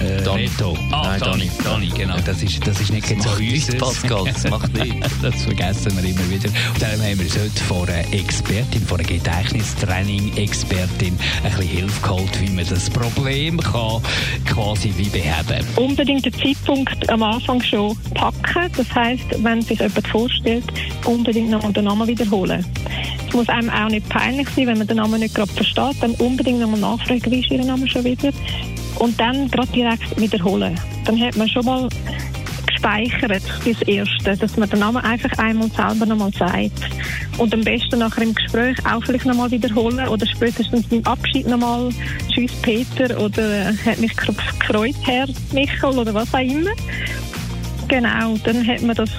Äh. Reto. Ah, Nein, Dani, Dani. Dani, genau. Das ist, das ist nicht ganz so nichts. Pascal, das macht nichts. das vergessen wir immer wieder. Und darum haben wir uns heute von einer Expertin, von einer Gedächtnistraining-Expertin ein bisschen Hilfe geholt, wie man das Problem kann quasi wie beheben unbedingt den Zeitpunkt am Anfang schon packen. Das heißt, wenn sich jemand vorstellt, unbedingt nochmal den Namen wiederholen. Es muss einem auch nicht peinlich sein, wenn man den Namen nicht gerade versteht, dann unbedingt nochmal nachfragen, wie ist Ihr Name schon wieder? Und dann gerade direkt wiederholen. Dann hat man schon mal gespeichert, das Erste, dass man den Namen einfach einmal selber nochmal sagt. Und am besten nachher im Gespräch auch vielleicht nochmal wiederholen oder spätestens beim Abschied nochmal Tschüss Peter oder hat mich gefreut, Herr Michael oder was auch immer. Genau, dann hat man das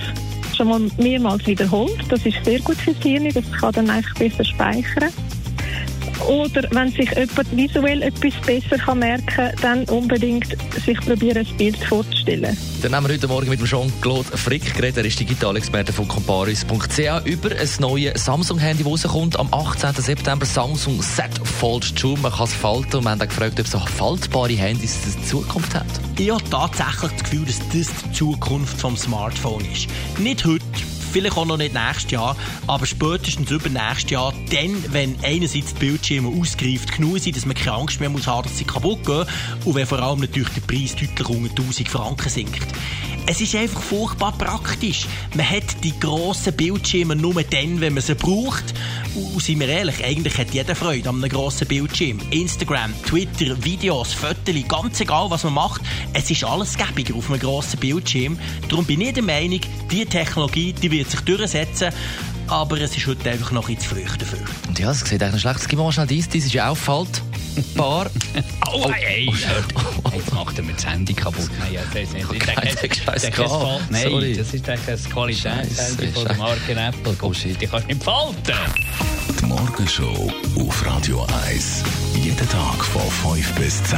schon mal mehrmals wiederholt. Das ist sehr gut fürs Hirn, das kann dann einfach besser speichern. Oder wenn sich jemand visuell etwas besser kann merken kann, dann unbedingt sich probieren, ein Bild vorzustellen. Dann haben wir heute Morgen mit dem Jean-Claude Frick geredet. Er ist Digitalexperte von comparis.ch über ein neues Samsung-Handy, das rauskommt am 18. September. Samsung Z Fold 2. Man kann es falten und wir haben auch gefragt, ob so faltbare Handys eine Zukunft haben. Ich habe tatsächlich das Gefühl, dass das die Zukunft vom Smartphone ist. Nicht heute, vielleicht auch noch nicht nächstes Jahr, aber spätestens übernächstes Jahr, dann, wenn einerseits die Bildschirme ausgereift genug sind, dass man keine Angst mehr muss haben, dass sie kaputt gehen und wenn vor allem natürlich der Preis deutlich unter 1000 Franken sinkt. Es ist einfach furchtbar praktisch. Man hat die grossen Bildschirme nur dann, wenn man sie braucht. Und seien wir ehrlich, eigentlich hat jeder Freude an einem grossen Bildschirm. Instagram, Twitter, Videos, Fotos, ganz egal was man macht, es ist alles gäbiger auf einem grossen Bildschirm. Darum bin ich der Meinung, diese Technologie die wird sich durchsetzen, aber es ist heute einfach noch ein zu früh dafür. Und ja, es sieht eigentlich schlecht aus. Gib mir mal schnell dies. Dies ist ja auch faltbar. Oh, hey, hört. Jetzt macht er mir das Handy kaputt. Nein, ja, das ist nicht. Ich denke, ich denke, es gehabt. fällt- Nein, Sorry. das ist Qualitätshandy Scheisse, von der Marke Apple. Oh, shit. Die kannst du nicht falten. Die Morgenshow auf Radio 1. Jeden Tag von 5 bis 10.